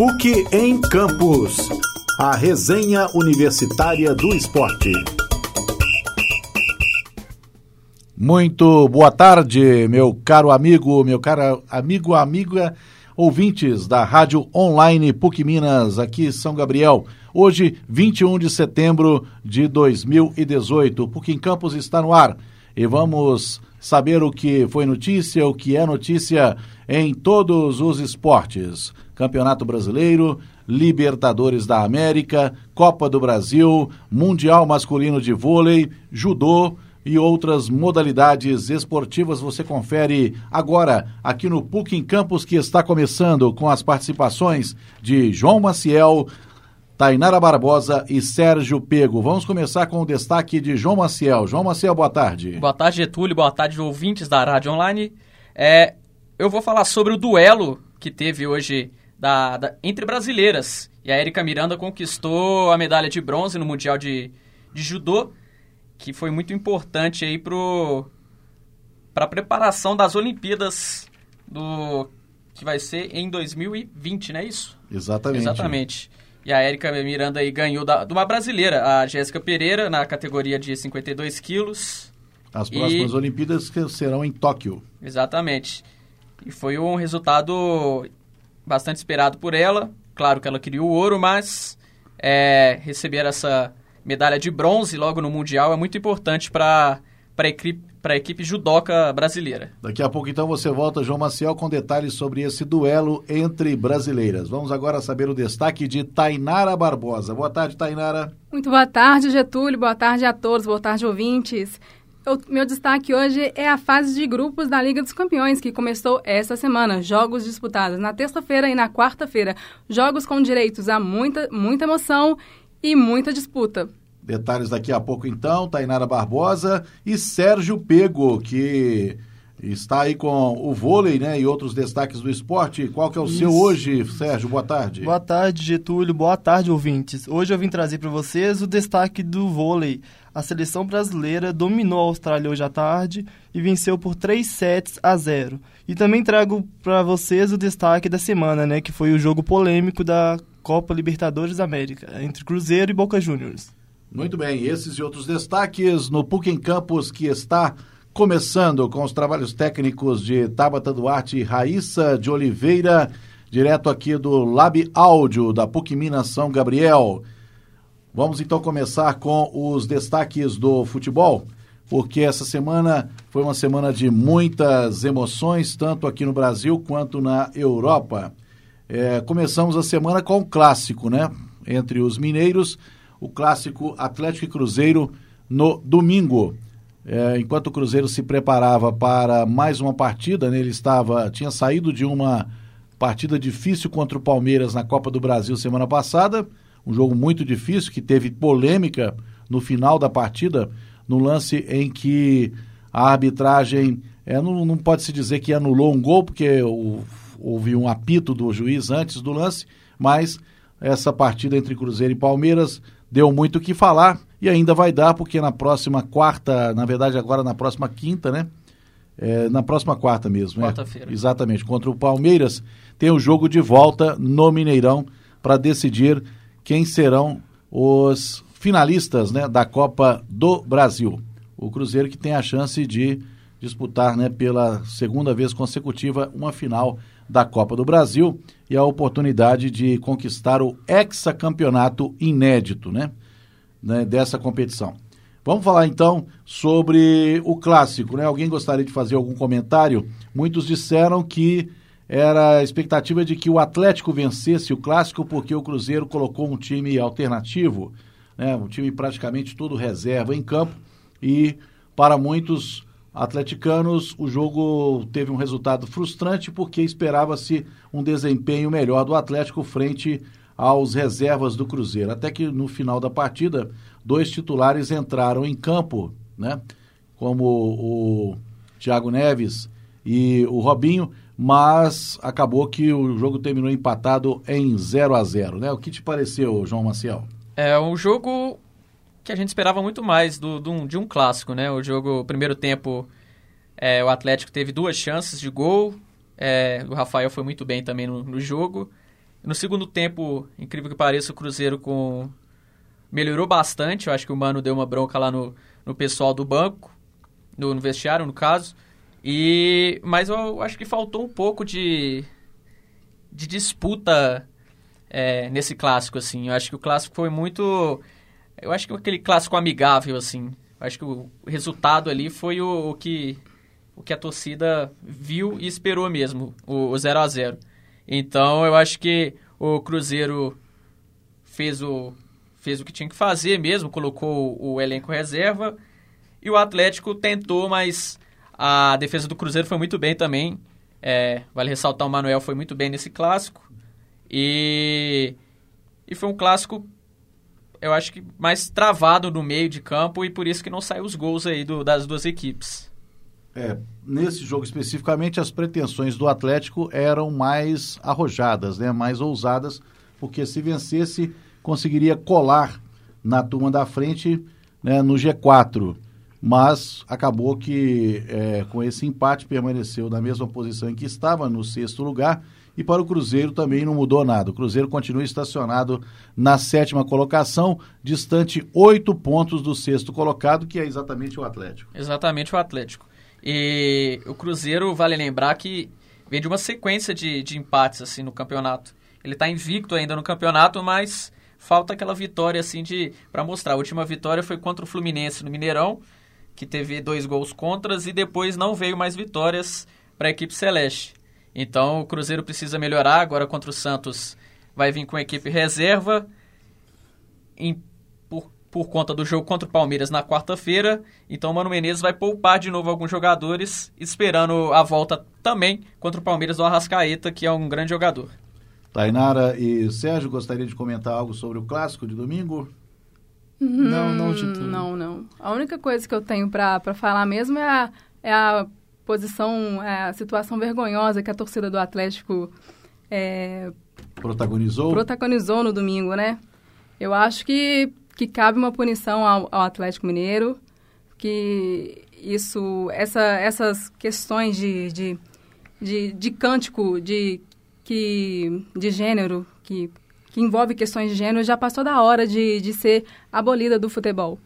PUC em Campos. A resenha universitária do esporte. Muito boa tarde, meu caro amigo, meu caro amigo, amiga, ouvintes da Rádio Online PUC Minas, aqui São Gabriel. Hoje, 21 de setembro de 2018. O PUC em Campos está no ar e vamos saber o que foi notícia, o que é notícia em todos os esportes. Campeonato Brasileiro, Libertadores da América, Copa do Brasil, Mundial Masculino de Vôlei, Judô e outras modalidades esportivas você confere agora aqui no PUC em Campos que está começando com as participações de João Maciel, Tainara Barbosa e Sérgio Pego. Vamos começar com o destaque de João Maciel. João Maciel, boa tarde. Boa tarde, Getúlio. Boa tarde, ouvintes da Rádio Online. É, eu vou falar sobre o duelo que teve hoje da, da, entre brasileiras. E a Erika Miranda conquistou a medalha de bronze no Mundial de, de Judô, que foi muito importante aí para a preparação das Olimpíadas do que vai ser em 2020, não é isso? Exatamente. Exatamente. E a Erika Miranda aí ganhou da, de uma brasileira, a Jéssica Pereira, na categoria de 52 quilos. As próximas e... Olimpíadas serão em Tóquio. Exatamente. E foi um resultado bastante esperado por ela. Claro que ela queria o ouro, mas é, receber essa medalha de bronze logo no Mundial é muito importante para a equipe, a equipe judoca brasileira. Daqui a pouco, então, você volta, João Maciel, com detalhes sobre esse duelo entre brasileiras. Vamos agora saber o destaque de Tainara Barbosa. Boa tarde, Tainara. Muito boa tarde, Getúlio. Boa tarde a todos. Boa tarde, ouvintes. O meu destaque hoje é a fase de grupos da Liga dos Campeões, que começou esta semana. Jogos disputados na terça-feira e na quarta-feira. Jogos com direitos a muita, muita emoção e muita disputa. Detalhes daqui a pouco, então. Tainara Barbosa e Sérgio Pego, que está aí com o vôlei, né, e outros destaques do esporte. Qual que é o Isso. seu hoje, Sérgio? Boa tarde. Boa tarde, Getúlio. Boa tarde, ouvintes. Hoje eu vim trazer para vocês o destaque do vôlei a seleção brasileira dominou a Austrália hoje à tarde e venceu por 3 sets a 0. E também trago para vocês o destaque da semana, né, que foi o jogo polêmico da Copa Libertadores da América, entre Cruzeiro e Boca Juniors. Muito bem, esses e outros destaques no PUC em Campos que está começando com os trabalhos técnicos de Tabata Duarte e Raíssa de Oliveira, direto aqui do Lab Áudio da PUC Minas São Gabriel. Vamos então começar com os destaques do futebol, porque essa semana foi uma semana de muitas emoções, tanto aqui no Brasil quanto na Europa. É, começamos a semana com um clássico, né? Entre os mineiros, o clássico Atlético e Cruzeiro no domingo. É, enquanto o Cruzeiro se preparava para mais uma partida, né, ele estava tinha saído de uma partida difícil contra o Palmeiras na Copa do Brasil semana passada um jogo muito difícil, que teve polêmica no final da partida, no lance em que a arbitragem é, não, não pode se dizer que anulou um gol, porque o, houve um apito do juiz antes do lance, mas essa partida entre Cruzeiro e Palmeiras deu muito o que falar e ainda vai dar, porque na próxima quarta, na verdade agora na próxima quinta, né? É, na próxima quarta mesmo. Né? Quarta-feira. É, exatamente. Contra o Palmeiras, tem o jogo de volta no Mineirão para decidir quem serão os finalistas né, da Copa do Brasil. O Cruzeiro que tem a chance de disputar né, pela segunda vez consecutiva uma final da Copa do Brasil e a oportunidade de conquistar o hexacampeonato inédito né, né, dessa competição. Vamos falar então sobre o clássico. Né? Alguém gostaria de fazer algum comentário? Muitos disseram que era a expectativa de que o Atlético vencesse o clássico porque o Cruzeiro colocou um time alternativo, né, um time praticamente todo reserva em campo e para muitos atleticanos o jogo teve um resultado frustrante porque esperava-se um desempenho melhor do Atlético frente aos reservas do Cruzeiro. Até que no final da partida, dois titulares entraram em campo, né? Como o Thiago Neves e o Robinho, mas acabou que o jogo terminou empatado em 0 a 0 né? O que te pareceu, João Maciel? É um jogo que a gente esperava muito mais do, do de um clássico, né? O jogo, primeiro tempo, é, o Atlético teve duas chances de gol, é, o Rafael foi muito bem também no, no jogo, No segundo tempo, incrível que pareça, o Cruzeiro com melhorou bastante. Eu acho que o Mano deu uma bronca lá no, no pessoal do banco, no, no vestiário, no caso. E mas eu acho que faltou um pouco de de disputa é, nesse clássico assim. Eu acho que o clássico foi muito eu acho que aquele clássico amigável assim. Eu acho que o resultado ali foi o, o que o que a torcida viu e esperou mesmo, o, o 0 a 0. Então eu acho que o Cruzeiro fez o fez o que tinha que fazer mesmo, colocou o elenco reserva e o Atlético tentou, mas a defesa do Cruzeiro foi muito bem também. É, vale ressaltar o Manuel foi muito bem nesse clássico. E, e foi um clássico, eu acho que mais travado no meio de campo e por isso que não saiu os gols aí do, das duas equipes. É, nesse jogo especificamente, as pretensões do Atlético eram mais arrojadas, né, mais ousadas, porque se vencesse, conseguiria colar na turma da frente né, no G4 mas acabou que é, com esse empate permaneceu na mesma posição em que estava, no sexto lugar, e para o Cruzeiro também não mudou nada. O Cruzeiro continua estacionado na sétima colocação, distante oito pontos do sexto colocado, que é exatamente o Atlético. Exatamente o Atlético. E o Cruzeiro, vale lembrar que vem de uma sequência de, de empates assim no campeonato. Ele está invicto ainda no campeonato, mas falta aquela vitória assim de para mostrar. A última vitória foi contra o Fluminense no Mineirão que teve dois gols contras e depois não veio mais vitórias para a equipe celeste. Então o Cruzeiro precisa melhorar. Agora contra o Santos vai vir com a equipe reserva em, por, por conta do jogo contra o Palmeiras na quarta-feira. Então o Mano Menezes vai poupar de novo alguns jogadores, esperando a volta também contra o Palmeiras do Arrascaeta, que é um grande jogador. Tainara e Sérgio, gostaria de comentar algo sobre o clássico de domingo? Não, não, Getúlio. Não, não. A única coisa que eu tenho para falar mesmo é a, é a posição, é a situação vergonhosa que a torcida do Atlético é, protagonizou? protagonizou no domingo, né? Eu acho que, que cabe uma punição ao, ao Atlético Mineiro, que isso, essa, essas questões de, de, de, de cântico de, que, de gênero que que envolve questões de gênero já passou da hora de, de ser abolida do futebol.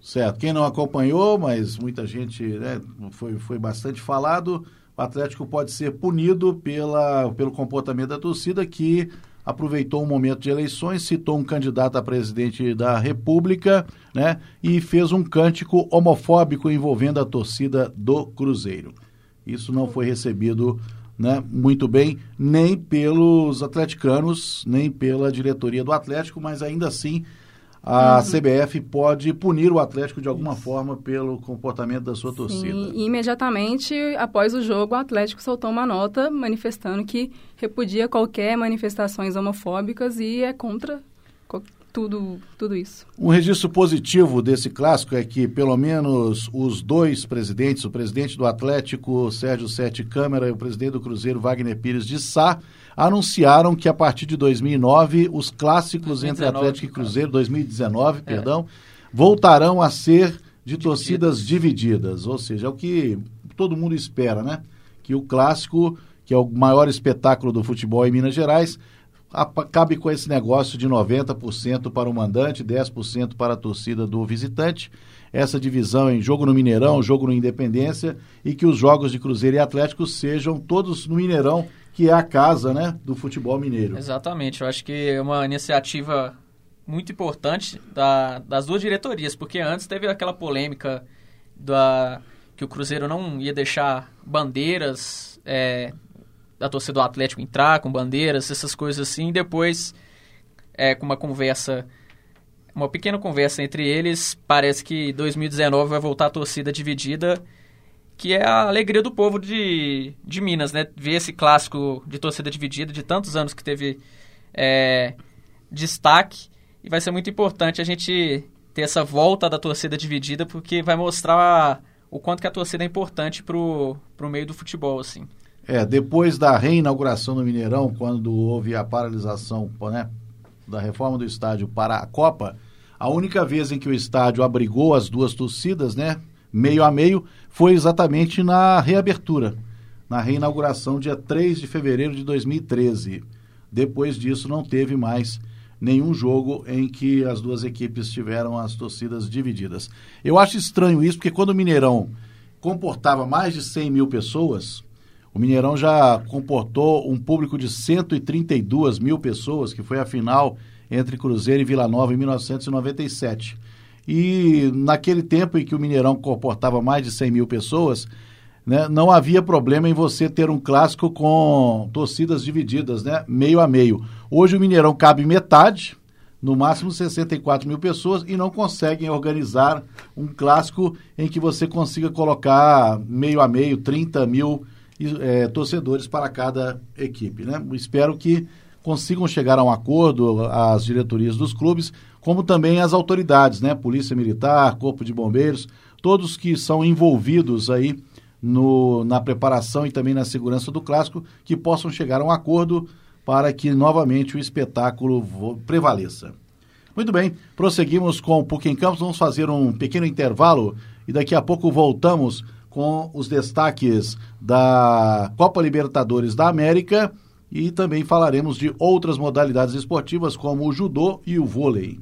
Certo. Quem não acompanhou, mas muita gente né, foi, foi bastante falado, o Atlético pode ser punido pela, pelo comportamento da torcida que aproveitou um momento de eleições, citou um candidato a presidente da República, né, e fez um cântico homofóbico envolvendo a torcida do Cruzeiro. Isso não foi recebido né, muito bem, nem pelos atleticanos, nem pela diretoria do Atlético, mas ainda assim a uhum. CBF pode punir o Atlético de alguma forma pelo comportamento da sua torcida. Sim, e imediatamente após o jogo, o Atlético soltou uma nota manifestando que repudia qualquer manifestações homofóbicas e é contra tudo, tudo isso. Um registro positivo desse clássico é que, pelo menos, os dois presidentes, o presidente do Atlético, Sérgio Sete Câmara, e o presidente do Cruzeiro, Wagner Pires de Sá, anunciaram que a partir de 2009, os clássicos 2019, entre Atlético e Cruzeiro, 2019, é. perdão, voltarão a ser de torcidas divididas. Ou seja, é o que todo mundo espera, né? Que o clássico, que é o maior espetáculo do futebol em Minas Gerais, cabe com esse negócio de 90% para o mandante, 10% para a torcida do visitante. Essa divisão em jogo no Mineirão, jogo no Independência e que os jogos de Cruzeiro e Atlético sejam todos no Mineirão, que é a casa, né, do futebol mineiro. Exatamente. Eu acho que é uma iniciativa muito importante da, das duas diretorias, porque antes teve aquela polêmica da que o Cruzeiro não ia deixar bandeiras é, da torcida do Atlético entrar com bandeiras, essas coisas assim, e depois, é, com uma conversa, uma pequena conversa entre eles, parece que 2019 vai voltar a torcida dividida, que é a alegria do povo de, de Minas, né? Ver esse clássico de torcida dividida de tantos anos que teve é, destaque, e vai ser muito importante a gente ter essa volta da torcida dividida, porque vai mostrar o quanto que a torcida é importante pro, pro meio do futebol, assim. É, depois da reinauguração do Mineirão, quando houve a paralisação né, da reforma do estádio para a Copa, a única vez em que o estádio abrigou as duas torcidas, né, meio a meio, foi exatamente na reabertura, na reinauguração, dia 3 de fevereiro de 2013. Depois disso, não teve mais nenhum jogo em que as duas equipes tiveram as torcidas divididas. Eu acho estranho isso, porque quando o Mineirão comportava mais de 100 mil pessoas, o Mineirão já comportou um público de 132 mil pessoas, que foi a final entre Cruzeiro e Vila Nova em 1997. E naquele tempo em que o Mineirão comportava mais de 100 mil pessoas, né, não havia problema em você ter um clássico com torcidas divididas, né, meio a meio. Hoje o Mineirão cabe metade, no máximo 64 mil pessoas, e não conseguem organizar um clássico em que você consiga colocar meio a meio, 30 mil é, torcedores para cada equipe. Né? Espero que consigam chegar a um acordo as diretorias dos clubes, como também as autoridades, né? Polícia Militar, Corpo de Bombeiros, todos que são envolvidos aí no, na preparação e também na segurança do clássico, que possam chegar a um acordo para que novamente o espetáculo prevaleça. Muito bem, prosseguimos com o PUC em Campos, vamos fazer um pequeno intervalo e daqui a pouco voltamos com os destaques da Copa Libertadores da América e também falaremos de outras modalidades esportivas como o judô e o vôlei.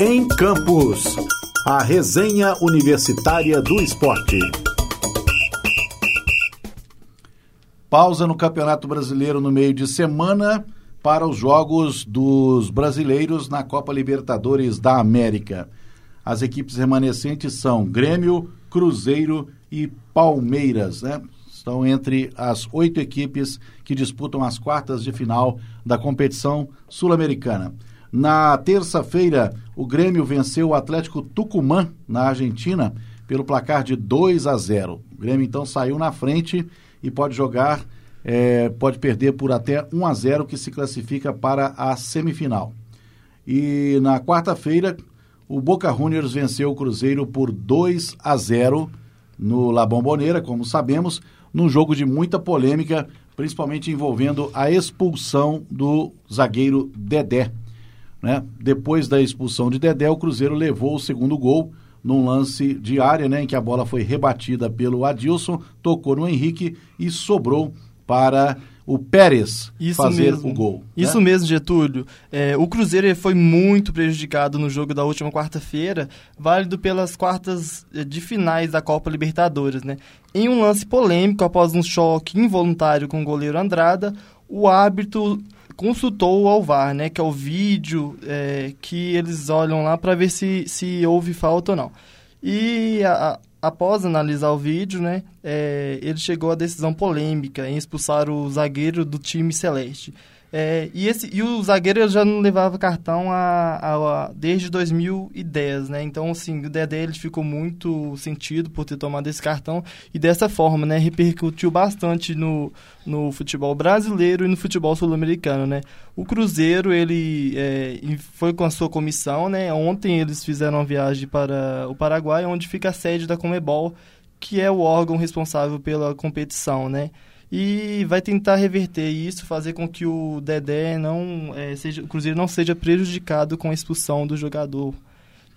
Em Campos. A resenha universitária do esporte. Pausa no Campeonato Brasileiro no meio de semana para os jogos dos brasileiros na Copa Libertadores da América. As equipes remanescentes são Grêmio, Cruzeiro e Palmeiras, né? Estão entre as oito equipes que disputam as quartas de final da competição sul-americana. Na terça-feira, o Grêmio venceu o Atlético Tucumã, na Argentina, pelo placar de 2 a 0. O Grêmio então saiu na frente e pode jogar, é, pode perder por até 1 a 0, que se classifica para a semifinal. E na quarta-feira, o Boca Juniors venceu o Cruzeiro por 2 a 0 no La Bombonera, como sabemos, num jogo de muita polêmica, principalmente envolvendo a expulsão do zagueiro Dedé. Né? Depois da expulsão de Dedé, o Cruzeiro levou o segundo gol num lance de área, né, em que a bola foi rebatida pelo Adilson, tocou no Henrique e sobrou para o Pérez Isso fazer mesmo. o gol. Né? Isso né? mesmo, Getúlio. É, o Cruzeiro foi muito prejudicado no jogo da última quarta-feira, válido pelas quartas eh, de finais da Copa Libertadores. Né? Em um lance polêmico, após um choque involuntário com o goleiro Andrada, o árbitro consultou o Alvar, né, que é o vídeo é, que eles olham lá para ver se, se houve falta ou não. E a, após analisar o vídeo, né, é, ele chegou à decisão polêmica em expulsar o zagueiro do time celeste. É, e, esse, e o zagueiro já não levava cartão a, a, a, desde 2010, né? Então, assim, o Dedé ele ficou muito sentido por ter tomado esse cartão e dessa forma, né? Repercutiu bastante no, no futebol brasileiro e no futebol sul-americano, né? O Cruzeiro, ele é, foi com a sua comissão, né? Ontem eles fizeram uma viagem para o Paraguai, onde fica a sede da Comebol, que é o órgão responsável pela competição, né? E vai tentar reverter isso, fazer com que o Dedé não é, seja, o Cruzeiro não seja prejudicado com a expulsão do jogador.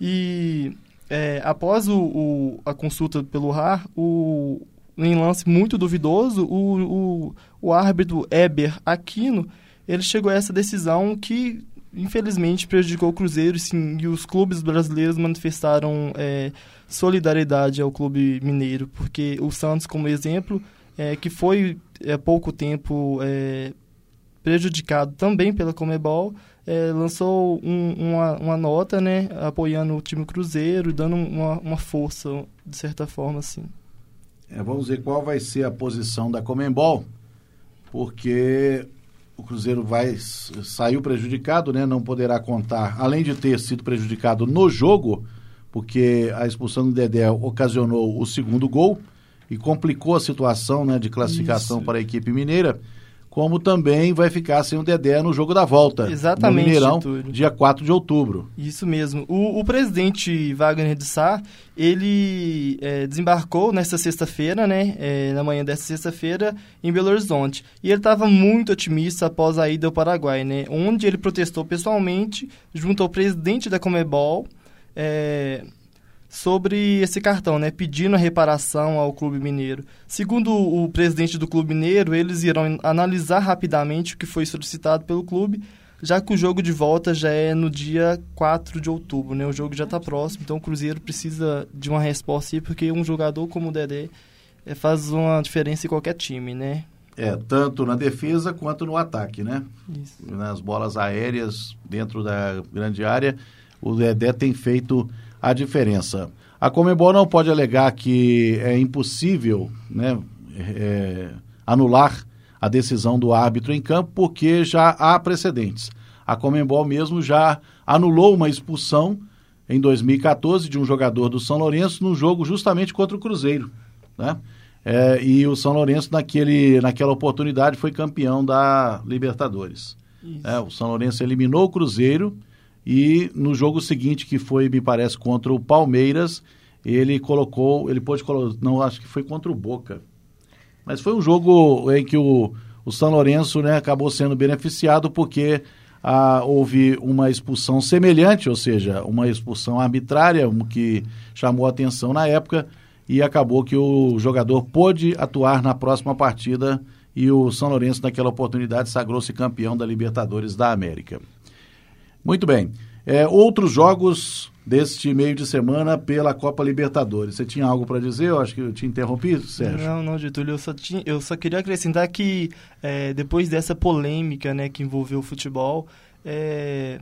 E é, após o, o, a consulta pelo RAR, o, em lance muito duvidoso, o, o, o árbitro Eber Aquino ele chegou a essa decisão que infelizmente prejudicou o Cruzeiro sim, e os clubes brasileiros manifestaram é, solidariedade ao clube mineiro, porque o Santos, como exemplo, é, que foi há é, pouco tempo é, prejudicado também pela Comebol, é, lançou um, uma, uma, nota, né, apoiando o time Cruzeiro, dando uma, uma força, de certa forma, assim. É, vamos ver qual vai ser a posição da Comembol, porque o Cruzeiro vai saiu prejudicado, né? Não poderá contar, além de ter sido prejudicado no jogo, porque a expulsão do Dedé ocasionou o segundo gol e complicou a situação, né, de classificação Isso. para a equipe mineira como também vai ficar sem o Dedé no jogo da volta. Exatamente. No Mineirão, Túlio. dia 4 de outubro. Isso mesmo. O, o presidente Wagner de Sá, ele é, desembarcou nesta sexta-feira, né, é, na manhã desta sexta-feira, em Belo Horizonte. E ele estava muito otimista após a ida ao Paraguai, né, onde ele protestou pessoalmente junto ao presidente da Comebol, é, sobre esse cartão, né, pedindo a reparação ao Clube Mineiro. Segundo o presidente do Clube Mineiro, eles irão analisar rapidamente o que foi solicitado pelo clube, já que o jogo de volta já é no dia 4 de outubro, né? O jogo já está próximo, então o Cruzeiro precisa de uma resposta aí, porque um jogador como o Dedé é, faz uma diferença em qualquer time, né? É, tanto na defesa quanto no ataque, né? Isso. Nas bolas aéreas dentro da grande área, o Dedé tem feito a diferença. A Comembol não pode alegar que é impossível né, é, anular a decisão do árbitro em campo, porque já há precedentes. A Comembol mesmo já anulou uma expulsão em 2014 de um jogador do São Lourenço no jogo justamente contra o Cruzeiro. Né? É, e o São Lourenço, naquele, naquela oportunidade, foi campeão da Libertadores. É, o São Lourenço eliminou o Cruzeiro e no jogo seguinte, que foi, me parece, contra o Palmeiras, ele colocou, ele pôde colocar, não, acho que foi contra o Boca. Mas foi um jogo em que o, o São Lourenço né, acabou sendo beneficiado porque ah, houve uma expulsão semelhante, ou seja, uma expulsão arbitrária, que chamou atenção na época, e acabou que o jogador pôde atuar na próxima partida e o São Lourenço, naquela oportunidade, sagrou-se campeão da Libertadores da América. Muito bem. É, outros jogos deste meio de semana pela Copa Libertadores. Você tinha algo para dizer? Eu acho que eu te interrompi, Sérgio. Não, não, Getúlio. Eu só, tinha, eu só queria acrescentar que é, depois dessa polêmica né, que envolveu o futebol, é,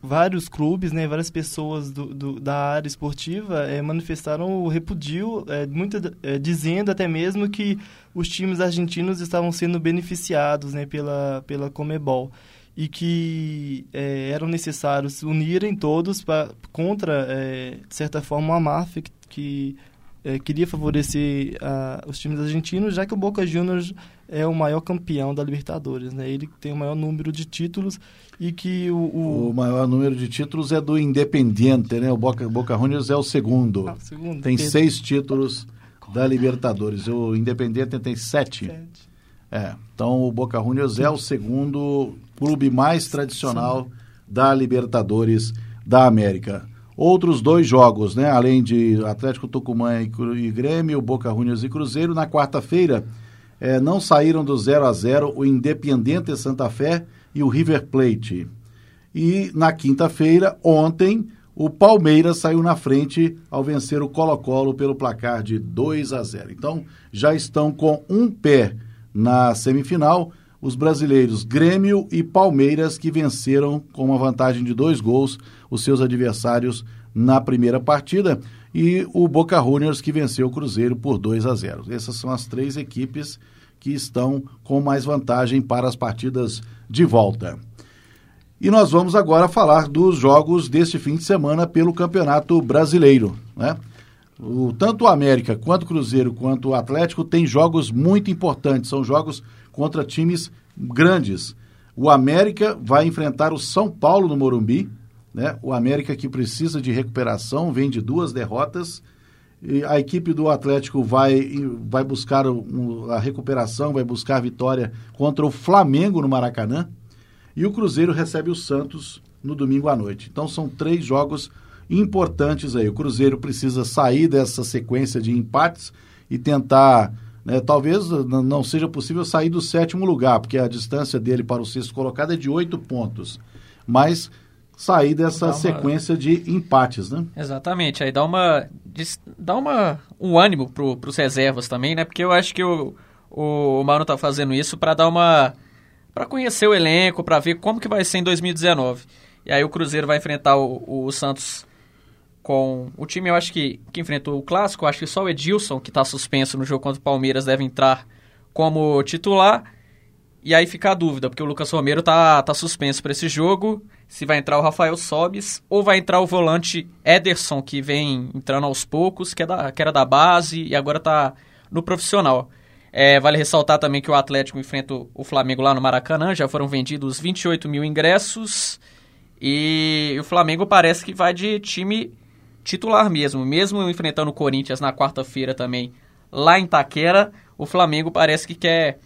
vários clubes, né, várias pessoas do, do da área esportiva é, manifestaram o repudio, é, muita, é, dizendo até mesmo que os times argentinos estavam sendo beneficiados né, pela, pela Comebol e que é, eram necessários unirem todos pra, contra, é, de certa forma, a máfia que, que é, queria favorecer a, os times argentinos, já que o Boca Juniors é o maior campeão da Libertadores, né? Ele tem o maior número de títulos e que o... O, o maior número de títulos é do Independiente, né? O Boca, Boca Juniors é o segundo. Ah, segundo tem Pedro. seis títulos da Libertadores. O Independiente tem sete. sete. É, então o Boca Juniors é o segundo clube mais tradicional Sim. da Libertadores da América. Outros dois jogos, né? Além de Atlético Tucumã e Grêmio, Boca Juniors e Cruzeiro, na quarta-feira é, não saíram do 0 a 0 o Independiente Santa Fé e o River Plate. E na quinta-feira, ontem, o Palmeiras saiu na frente ao vencer o Colo-Colo pelo placar de 2 a 0. Então, já estão com um pé na semifinal, os brasileiros Grêmio e Palmeiras, que venceram com uma vantagem de dois gols os seus adversários na primeira partida, e o Boca Juniors, que venceu o Cruzeiro por 2 a 0. Essas são as três equipes que estão com mais vantagem para as partidas de volta. E nós vamos agora falar dos jogos deste fim de semana pelo Campeonato Brasileiro. Né? O, tanto o América quanto o Cruzeiro quanto o Atlético têm jogos muito importantes, são jogos contra times grandes. O América vai enfrentar o São Paulo no Morumbi, né? O América que precisa de recuperação, vem de duas derrotas. E a equipe do Atlético vai, vai buscar a recuperação, vai buscar a vitória contra o Flamengo no Maracanã. E o Cruzeiro recebe o Santos no domingo à noite. Então são três jogos importantes aí. O Cruzeiro precisa sair dessa sequência de empates e tentar. Né, talvez não seja possível sair do sétimo lugar, porque a distância dele para o sexto colocado é de oito pontos. mas sair dessa uma... sequência de empates, né? Exatamente, aí dá uma dá uma um ânimo pro, pros reservas também, né? Porque eu acho que o, o Mano tá fazendo isso para dar uma para conhecer o elenco, para ver como que vai ser em 2019. E aí o Cruzeiro vai enfrentar o, o Santos com o time, eu acho que, que enfrentou o Clássico, acho que só o Edilson, que está suspenso no jogo contra o Palmeiras, deve entrar como titular. E aí fica a dúvida, porque o Lucas Romero tá, tá suspenso para esse jogo, se vai entrar o Rafael Sobis ou vai entrar o volante Ederson, que vem entrando aos poucos, que, é da, que era da base e agora tá no profissional. É, vale ressaltar também que o Atlético enfrenta o Flamengo lá no Maracanã, já foram vendidos 28 mil ingressos e o Flamengo parece que vai de time titular mesmo, mesmo enfrentando o Corinthians na quarta-feira também lá em Taquera, o Flamengo parece que quer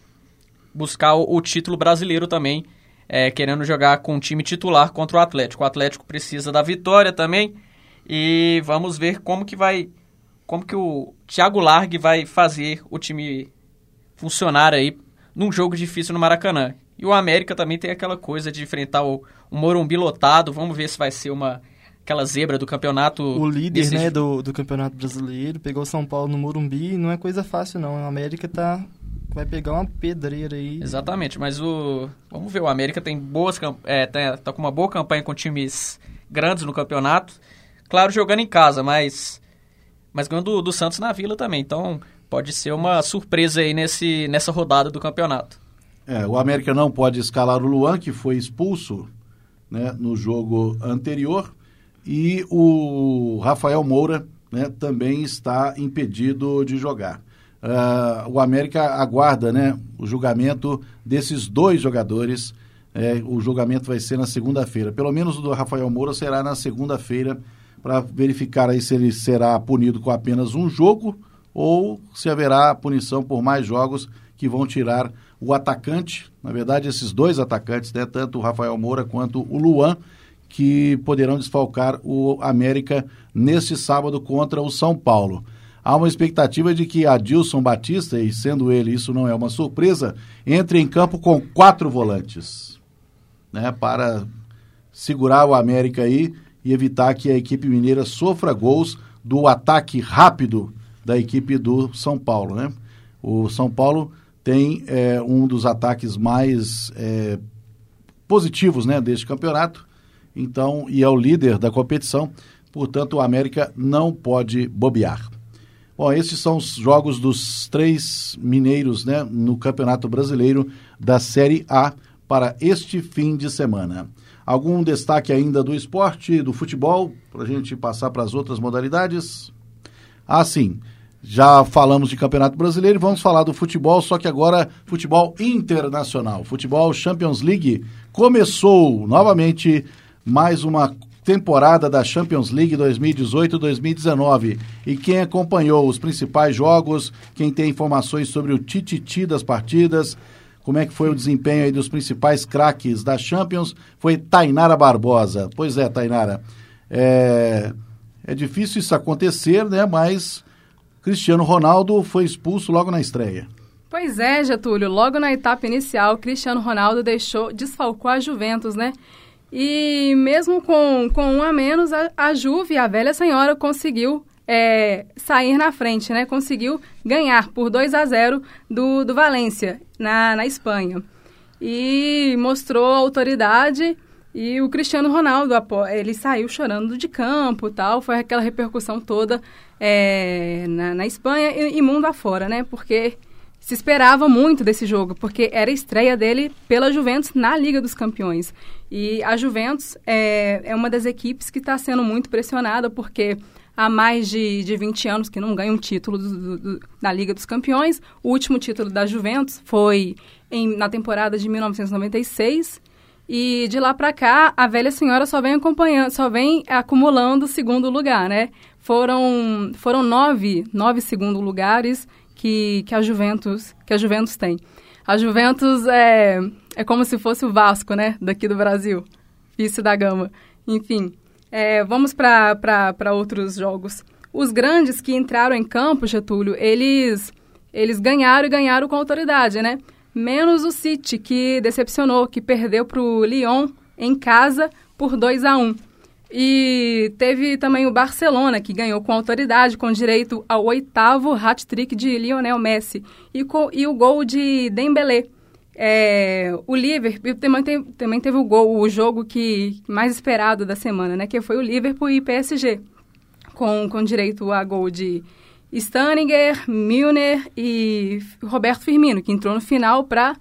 buscar o, título brasileiro também, é, querendo jogar com o time titular contra o Atlético. O Atlético precisa da vitória também e vamos ver como que vai, como que o Thiago Largue vai fazer o time funcionar aí num jogo difícil no Maracanã. E o América também tem aquela coisa de enfrentar o, o Morumbi lotado. Vamos ver se vai ser uma aquela zebra do campeonato. O líder, né, do, do campeonato brasileiro, pegou São Paulo no Morumbi, não é coisa fácil não. O América tá vai pegar uma pedreira aí. Exatamente, mas o vamos ver, o América tem boas é, tá, tá com uma boa campanha com times grandes no campeonato. Claro, jogando em casa, mas mas ganhando do, do Santos na Vila também. Então, pode ser uma surpresa aí nesse nessa rodada do campeonato. É, o América não pode escalar o Luan, que foi expulso né, no jogo anterior. E o Rafael Moura né, também está impedido de jogar. Uh, o América aguarda né, o julgamento desses dois jogadores. É, o julgamento vai ser na segunda-feira. Pelo menos o do Rafael Moura será na segunda-feira para verificar aí se ele será punido com apenas um jogo ou se haverá punição por mais jogos que vão tirar o atacante, na verdade esses dois atacantes, né, tanto o Rafael Moura quanto o Luan, que poderão desfalcar o América neste sábado contra o São Paulo. Há uma expectativa de que Adilson Batista, e sendo ele isso não é uma surpresa, entre em campo com quatro volantes, né, para segurar o América aí e evitar que a equipe mineira sofra gols do ataque rápido da equipe do São Paulo, né? O São Paulo tem é, um dos ataques mais é, positivos, né, deste campeonato então, e é o líder da competição, portanto, o América não pode bobear. Bom, esses são os jogos dos três mineiros né, no Campeonato Brasileiro da Série A para este fim de semana. Algum destaque ainda do esporte, do futebol, para a gente passar para as outras modalidades? Ah, sim. Já falamos de Campeonato Brasileiro, vamos falar do futebol, só que agora futebol internacional. Futebol Champions League começou novamente mais uma temporada da Champions League 2018-2019. E quem acompanhou os principais jogos, quem tem informações sobre o tititi das partidas, como é que foi o desempenho aí dos principais craques da Champions, foi Tainara Barbosa. Pois é, Tainara, é, é difícil isso acontecer, né? Mas Cristiano Ronaldo foi expulso logo na estreia. Pois é, Getúlio, logo na etapa inicial, Cristiano Ronaldo deixou, desfalcou a Juventus, né? E mesmo com, com um a menos, a, a Juve, a velha senhora, conseguiu é, sair na frente, né? Conseguiu ganhar por 2 a 0 do, do Valência, na, na Espanha. E mostrou autoridade e o Cristiano Ronaldo, ele saiu chorando de campo tal. Foi aquela repercussão toda é, na, na Espanha e, e mundo afora, né? Porque se esperava muito desse jogo, porque era a estreia dele pela Juventus na Liga dos Campeões. E a Juventus é, é uma das equipes que está sendo muito pressionada, porque há mais de, de 20 anos que não ganha um título do, do, da Liga dos Campeões. O último título da Juventus foi em, na temporada de 1996. E de lá para cá, a velha senhora só vem acompanhando, só vem acumulando segundo lugar, né? Foram, foram nove, nove segundo lugares que, que a Juventus que a Juventus tem. A Juventus é, é como se fosse o Vasco, né, daqui do Brasil, vice da Gama. Enfim, é, vamos para outros jogos. Os grandes que entraram em campo, Getúlio, eles, eles ganharam e ganharam com autoridade, né? Menos o City, que decepcionou, que perdeu para o Lyon em casa por 2 a 1 e teve também o Barcelona, que ganhou com autoridade, com direito ao oitavo hat-trick de Lionel Messi. E, com, e o gol de Dembélé. É, o Liverpool também teve, também teve o gol, o jogo que mais esperado da semana, né? Que foi o Liverpool e PSG. Com, com direito a gol de Stanninger, Milner e Roberto Firmino, que entrou no final para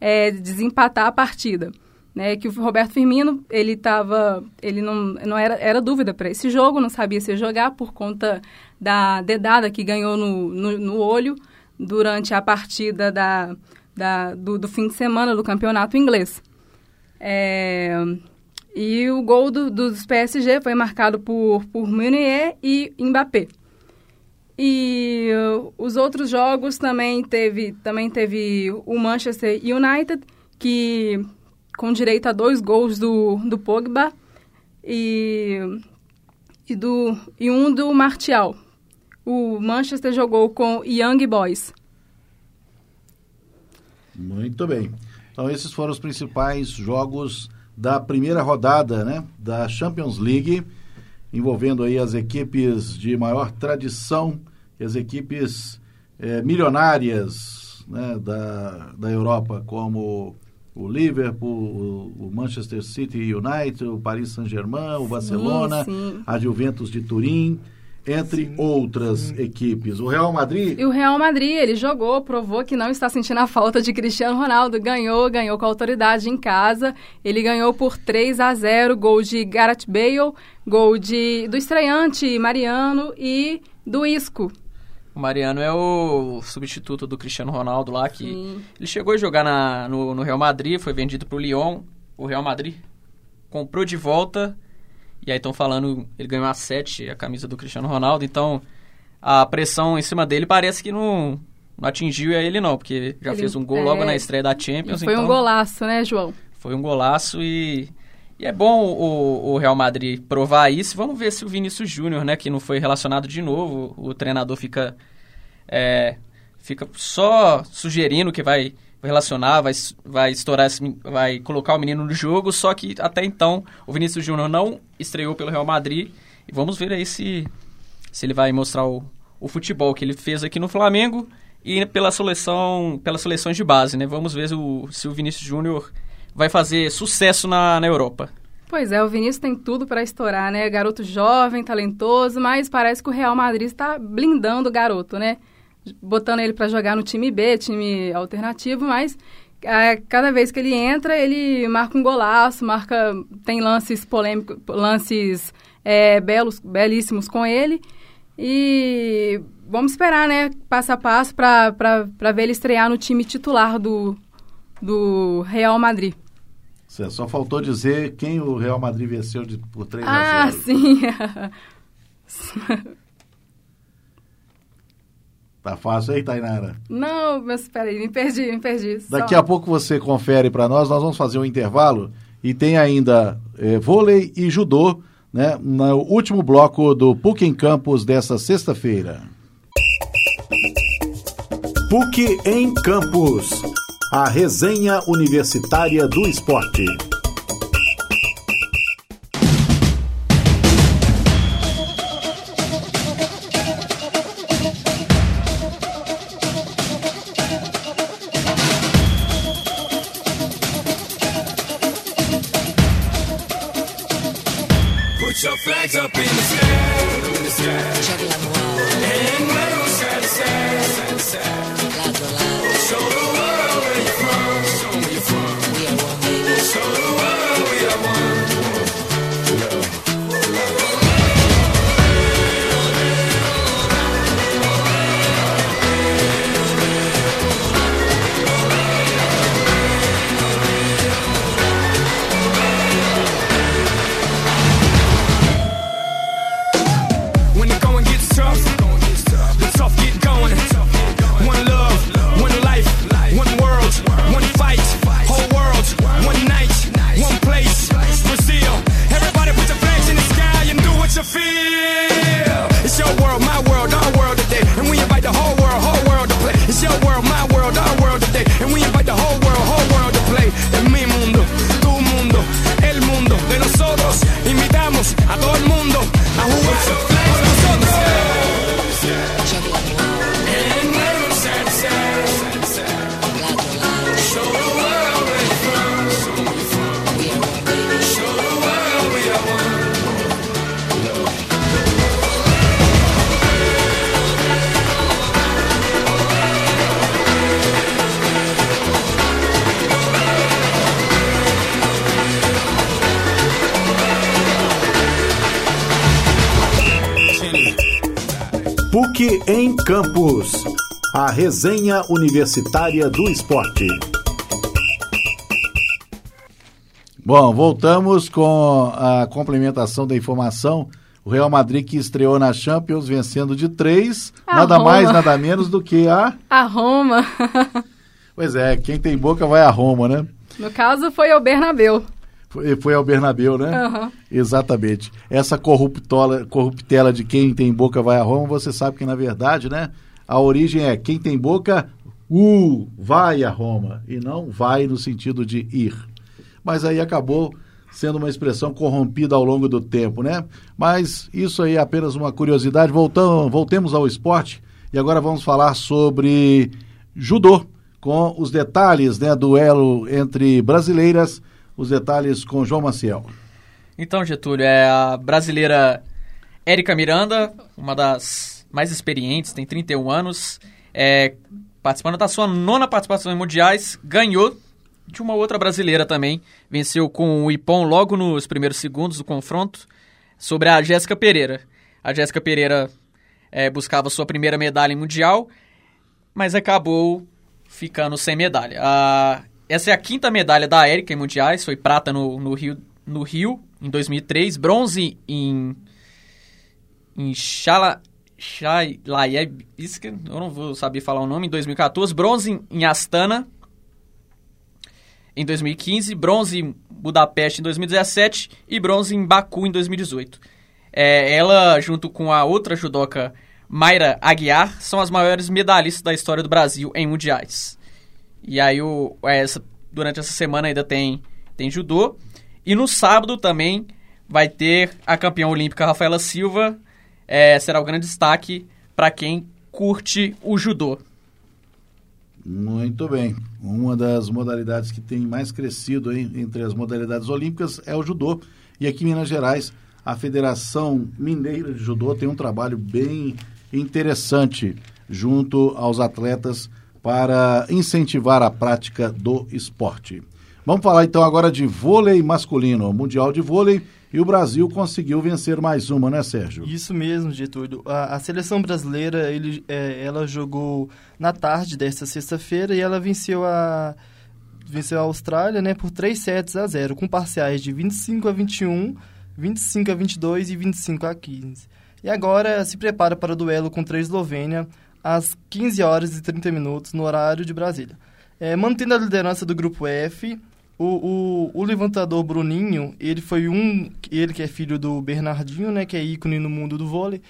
é, desempatar a partida né, que o Roberto Firmino, ele tava, ele não, não era, era dúvida para esse jogo, não sabia se jogar por conta da dedada que ganhou no, no, no olho durante a partida da, da, do, do, fim de semana do campeonato inglês. É, e o gol do, dos PSG foi marcado por, por Meunier e Mbappé. E uh, os outros jogos também teve, também teve o Manchester United, que com direito a dois gols do, do Pogba e, e, do, e um do Martial. O Manchester jogou com Young Boys. Muito bem. Então esses foram os principais jogos da primeira rodada, né, da Champions League, envolvendo aí as equipes de maior tradição, as equipes é, milionárias né, da, da Europa, como o Liverpool, o Manchester City United, o Paris Saint-Germain, o Barcelona, sim. a Juventus de Turim, entre sim, outras sim. equipes. O Real Madrid. E o Real Madrid, ele jogou, provou que não está sentindo a falta de Cristiano Ronaldo. Ganhou, ganhou com autoridade em casa. Ele ganhou por 3 a 0, gol de Gareth Bale, gol de do estreante Mariano e do Isco. O Mariano é o substituto do Cristiano Ronaldo lá, que Sim. ele chegou a jogar na, no, no, Real Madrid, foi vendido para o Lyon. O Real Madrid comprou de volta, e aí estão falando, ele ganhou a 7, a camisa do Cristiano Ronaldo, então a pressão em cima dele parece que não, não atingiu ele não, porque já ele, fez um gol é... logo na estreia da Champions. Foi então, um golaço, né, João? Foi um golaço e e é bom o, o, Real Madrid provar isso. Vamos ver se o Vinícius Júnior, né, que não foi relacionado de novo, o treinador fica, é, fica só sugerindo que vai relacionar, vai, vai estourar, esse, vai colocar o menino no jogo, só que até então o Vinícius Júnior não estreou pelo Real Madrid. E vamos ver aí se, se ele vai mostrar o, o futebol que ele fez aqui no Flamengo e pela seleção, pelas seleções de base, né? Vamos ver o, se o Vinícius Júnior vai fazer sucesso na, na Europa. Pois é, o Vinícius tem tudo para estourar, né? Garoto jovem, talentoso, mas parece que o Real Madrid está blindando o garoto, né? Botando ele para jogar no time B, time alternativo, mas é, cada vez que ele entra, ele marca um golaço, marca tem lances polêmicos, lances é, belos, belíssimos com ele. E vamos esperar, né, passo a passo, para ver ele estrear no time titular do, do Real Madrid. Você só faltou dizer quem o Real Madrid venceu de, por 3 ah, a 0. Ah, sim. Tá fácil aí, Tainara? Não, mas espera aí, me perdi, me perdi. Daqui a pouco você confere para nós, nós vamos fazer um intervalo e tem ainda é, vôlei e judô, né, no último bloco do PUC em Campos dessa sexta-feira. PUC em Campos a resenha universitária do esporte. a todo el mundo a jugar. PUC em Campus. A resenha universitária do esporte. Bom, voltamos com a complementação da informação. O Real Madrid que estreou na Champions vencendo de três, A nada Roma. mais, nada menos do que a. A Roma. Pois é, quem tem boca vai a Roma, né? No caso, foi o Bernabeu. Foi, foi ao Bernabéu, né? Aham. Exatamente. Essa corruptola, corruptela de quem tem boca vai a Roma, você sabe que na verdade, né? A origem é quem tem boca, uh, vai a Roma. E não vai no sentido de ir. Mas aí acabou sendo uma expressão corrompida ao longo do tempo, né? Mas isso aí é apenas uma curiosidade. Voltamos, voltemos ao esporte e agora vamos falar sobre judô, com os detalhes, né? Duelo entre brasileiras, os detalhes com João Maciel. Então, Getúlio, é a brasileira Érica Miranda, uma das mais experientes, tem 31 anos, é, participando da sua nona participação em mundiais, ganhou de uma outra brasileira também, venceu com o Ipon logo nos primeiros segundos do confronto, sobre a Jéssica Pereira. A Jéssica Pereira é, buscava sua primeira medalha em mundial, mas acabou ficando sem medalha. A- essa é a quinta medalha da Érica em mundiais, foi prata no, no Rio, no Rio em 2003, bronze em em Chala Chalaevsk, eu não vou saber falar o nome, em 2014, bronze em Astana em 2015, bronze em Budapeste em 2017 e bronze em Baku em 2018. É, ela, junto com a outra judoca Mayra Aguiar, são as maiores medalhistas da história do Brasil em mundiais. E aí, o, essa, durante essa semana ainda tem, tem judô. E no sábado também vai ter a campeã olímpica Rafaela Silva. É, será o grande destaque para quem curte o judô. Muito bem. Uma das modalidades que tem mais crescido hein, entre as modalidades olímpicas é o judô. E aqui em Minas Gerais, a Federação Mineira de Judô tem um trabalho bem interessante junto aos atletas para incentivar a prática do esporte. Vamos falar então agora de vôlei masculino, Mundial de Vôlei, e o Brasil conseguiu vencer mais uma, né, Sérgio? Isso mesmo, Getúlio. A, a seleção brasileira, ele, é, ela jogou na tarde desta sexta-feira e ela venceu a venceu a Austrália, né, por 3 sets a 0, com parciais de 25 a 21, 25 a 22 e 25 a 15. E agora se prepara para o duelo contra a Eslovênia às 15 horas e 30 minutos no horário de Brasília. É, mantendo a liderança do grupo F, o, o, o levantador Bruninho, ele foi um. Ele que é filho do Bernardinho, né? Que é ícone no mundo do vôlei.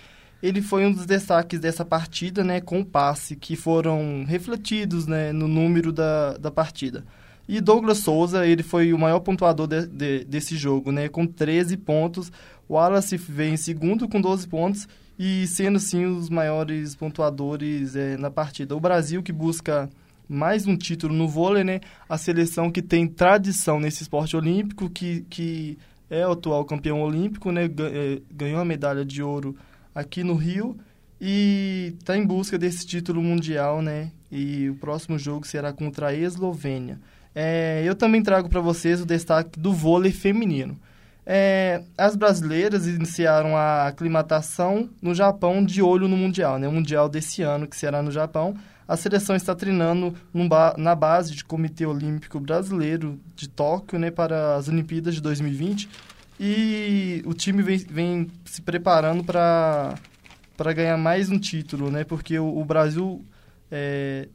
Ele foi um dos destaques dessa partida, né? Com passe, que foram refletidos né, no número da, da partida. E Douglas Souza, ele foi o maior pontuador de, de, desse jogo, né? Com 13 pontos. O Wallace vem em segundo com 12 pontos. E sendo, assim, os maiores pontuadores é, na partida. O Brasil, que busca mais um título no vôlei, né? A seleção que tem tradição nesse esporte olímpico, que, que é o atual campeão olímpico, né? Eh, Ganhou a medalha de ouro aqui no Rio e está em busca desse título mundial, né? E o próximo jogo será contra a Eslovênia. É, eu também trago para vocês o destaque do vôlei feminino. É, as brasileiras iniciaram a aclimatação no Japão de olho no Mundial, né? O Mundial desse ano, que será no Japão. A seleção está treinando ba- na base de Comitê Olímpico Brasileiro de Tóquio, né? Para as Olimpíadas de 2020. E o time vem, vem se preparando para para ganhar mais um título, né? Porque o, o Brasil é,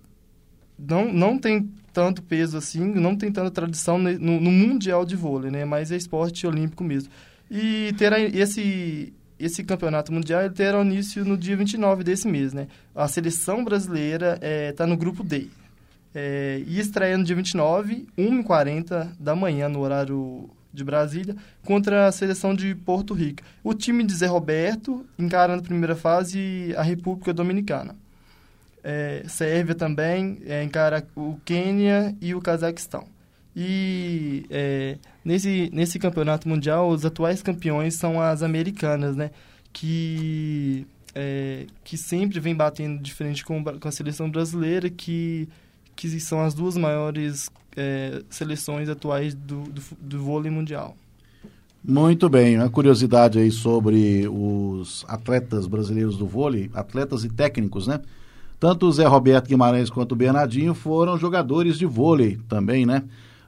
não, não tem tanto peso assim, não tem tanta tradição no, no mundial de vôlei, né? Mas é esporte olímpico mesmo. E terá esse esse campeonato mundial ele terá início no dia 29 desse mês, né? A seleção brasileira está no grupo D. É, e estreia no dia 29, 1h40 da manhã, no horário de Brasília, contra a seleção de Porto Rico. O time de Zé Roberto encara na primeira fase a República Dominicana. É, Sérvia também é, encara o Quênia e o Cazaquistão. E é, nesse, nesse campeonato mundial, os atuais campeões são as americanas, né? Que, é, que sempre vem batendo de frente com, com a seleção brasileira, que, que são as duas maiores é, seleções atuais do, do, do vôlei mundial. Muito bem, uma curiosidade aí sobre os atletas brasileiros do vôlei, atletas e técnicos, né? Tanto o Zé Roberto Guimarães quanto o Bernardinho foram jogadores de vôlei também, né?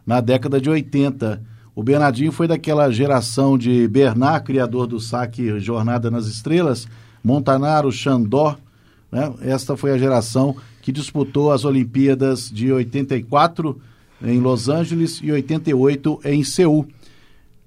Na década de 80. O Bernardinho foi daquela geração de Bernard, criador do saque Jornada nas Estrelas, Montanaro, Xandó, né? Esta foi a geração que disputou as Olimpíadas de 84 em Los Angeles e 88 em Seul.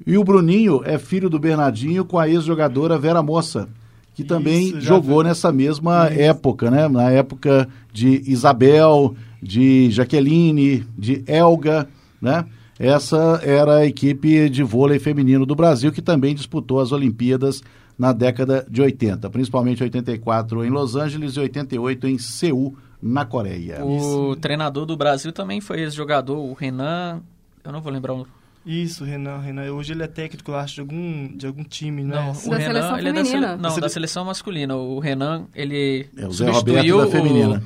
E o Bruninho é filho do Bernardinho com a ex-jogadora Vera Moça, que também Isso, jogou vi. nessa mesma Isso. época, né? Na época de Isabel, de Jaqueline, de Elga, né? Essa era a equipe de vôlei feminino do Brasil que também disputou as Olimpíadas na década de 80, principalmente 84 em Los Angeles e 88 em Seul, na Coreia. O treinador do Brasil também foi esse jogador, o Renan. Eu não vou lembrar o. Isso, Renan, Renan. Hoje ele é técnico, eu acho, de algum, de algum time, né? Não, o Da Renan, seleção ele é da, feminina. sele... não, Da da sele- seleção masculina. O Renan, ele É o Zé Roberto da feminina.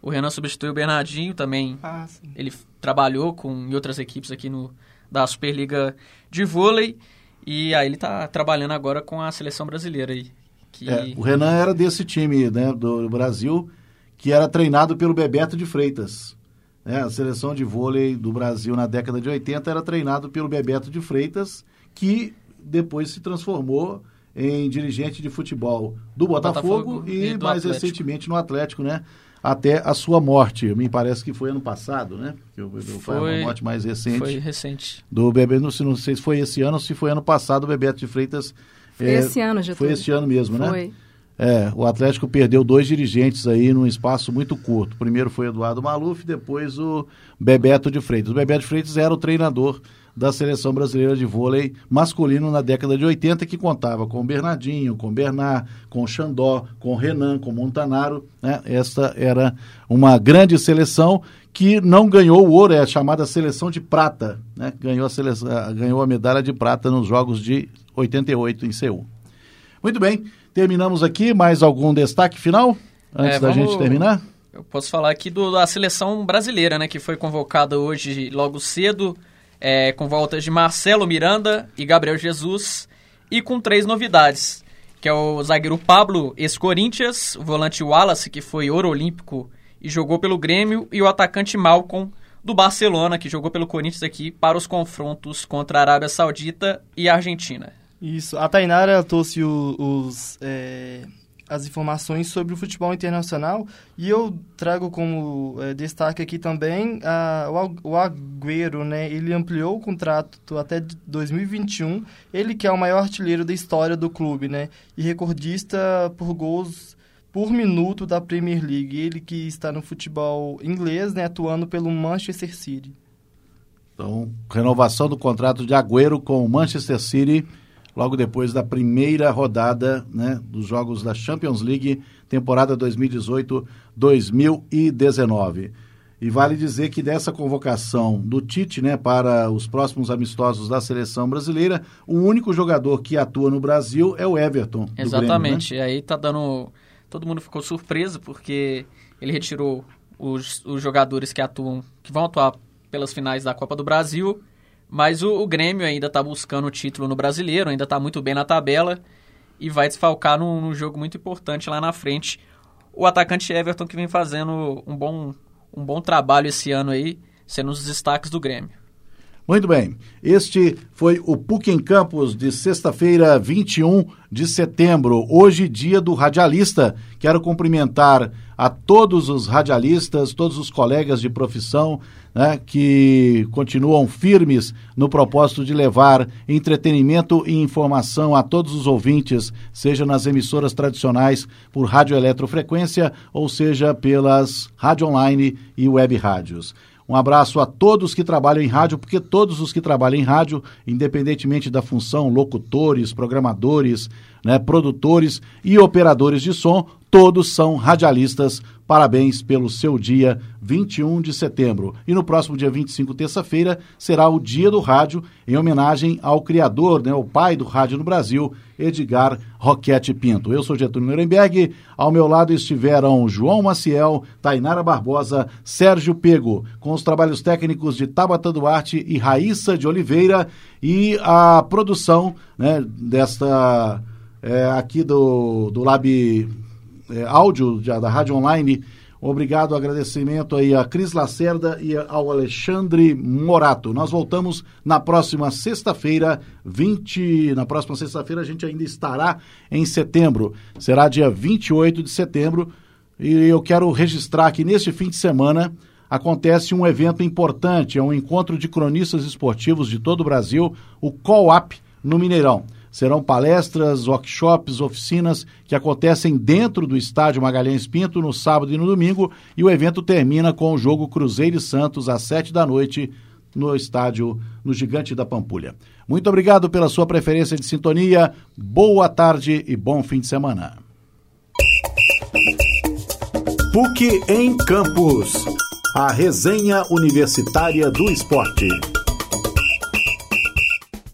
O, o Renan substituiu o Bernardinho também. Ah, sim. Ele trabalhou com em outras equipes aqui no da Superliga de vôlei e aí ele tá trabalhando agora com a seleção brasileira aí. Que É, o Renan era desse time né, do Brasil que era treinado pelo Bebeto de Freitas. Né? a seleção de vôlei do Brasil na década de 80 era treinado pelo Bebeto de Freitas, que depois se transformou em dirigente de futebol do Botafogo, Botafogo e, e do mais Atlético. recentemente no Atlético, né? Até a sua morte. Me parece que foi ano passado, né? Que o- foi, Foi- a morte mais recente foi recente. do Bebeto. Não, sei- não sei se foi esse ano ou se foi ano passado, o Bebeto de Freitas. Foi é, esse ano, Getúlio. Foi esse ano mesmo, né? Foi. É, o Atlético perdeu dois dirigentes aí num espaço muito curto. Primeiro foi Eduardo Maluf, depois o Bebeto de Freitas. O Bebeto de Freitas era o treinador da seleção brasileira de vôlei masculino na década de 80, que contava com Bernardinho, com Bernard, com Xandó, com Renan, com Montanaro. Né? Esta era uma grande seleção que não ganhou o ouro, é a chamada seleção de prata. Né? Ganhou, a seleção, ganhou a medalha de prata nos Jogos de 88 em Seul. Muito bem, terminamos aqui. Mais algum destaque final? Antes É, da vamos- gente terminar? Eu posso falar aqui do- da seleção brasileira, né, que foi convocada hoje logo cedo, é, com voltas de Marcelo Miranda e Gabriel Jesus, e com três novidades, que é o zagueiro Pablo, ex-Corinthians, o volante Wallace, que foi ouro olímpico e jogou pelo Grêmio, e o atacante Malcom, do Barcelona, que jogou pelo Corinthians aqui para os confrontos contra a Arábia Saudita e a Argentina. Isso. A Tainara trouxe o- os, é, as informações sobre o futebol internacional e eu trago como é, destaque aqui também a, o, o Agüero, né? Ele ampliou o contrato até de 2021. Ele que é o maior artilheiro da história do clube, né? E recordista por gols por minuto da Premier League. Ele que está no futebol inglês, né? Atuando pelo Manchester City. Então, renovação do contrato de Agüero com o Manchester City, logo depois da primeira rodada né, dos jogos da Champions League, temporada 2018-2019. E vale dizer que dessa convocação do Tite né, para os próximos amistosos da seleção brasileira, o único jogador que atua no Brasil é o Everton. Exatamente. Grêmio, E aí tá dando. Todo mundo ficou surpreso porque ele retirou os, os jogadores que atuam, que vão atuar pelas finais da Copa do Brasil. Mas o, o Grêmio ainda tá buscando o título no brasileiro, ainda tá muito bem na tabela e vai desfalcar num, num jogo muito importante lá na frente. O atacante Everton que vem fazendo um bom, um bom trabalho esse ano aí, sendo os destaques do Grêmio. Muito bem. Este foi o PUC em Campos de sexta-feira, 21 de setembro. Hoje, dia do radialista. Quero cumprimentar a todos os radialistas, todos os colegas de profissão né, que continuam firmes no propósito de levar entretenimento e informação a todos os ouvintes, seja nas emissoras tradicionais por radioeletrofrequência ou seja pelas rádio online e web rádios. Um abraço a todos que trabalham em rádio, porque todos os que trabalham em rádio, independentemente da função, locutores, programadores, né, produtores e operadores de som, todos são radialistas. Parabéns pelo seu dia 21 de setembro. E no próximo dia 25, terça-feira, será o Dia do Rádio, em homenagem ao criador, né, o pai do rádio no Brasil, Edgar Roquete Pinto. Eu sou Getúlio Nuremberg, ao meu lado estiveram João Maciel, Tainara Barbosa, Sérgio Pego, com os trabalhos técnicos de Tabata Duarte e Raíssa de Oliveira e a produção né, desta é, aqui do, do Lab é, Áudio da Rádio Online Obrigado, agradecimento aí a Cris Lacerda e ao Alexandre Morato. Nós voltamos na próxima sexta-feira, 20. Na próxima sexta-feira a gente ainda estará em setembro. Será dia 28 de setembro. E eu quero registrar que neste fim de semana acontece um evento importante, é um encontro de cronistas esportivos de todo o Brasil, o COAP no Mineirão. Serão palestras, workshops, oficinas que acontecem dentro do estádio Magalhães Pinto no sábado e no domingo. E o evento termina com o jogo Cruzeiro e Santos às sete da noite no estádio no Gigante da Pampulha. Muito obrigado pela sua preferência de sintonia. Boa tarde e bom fim de semana. PUC em Campos. A resenha universitária do esporte.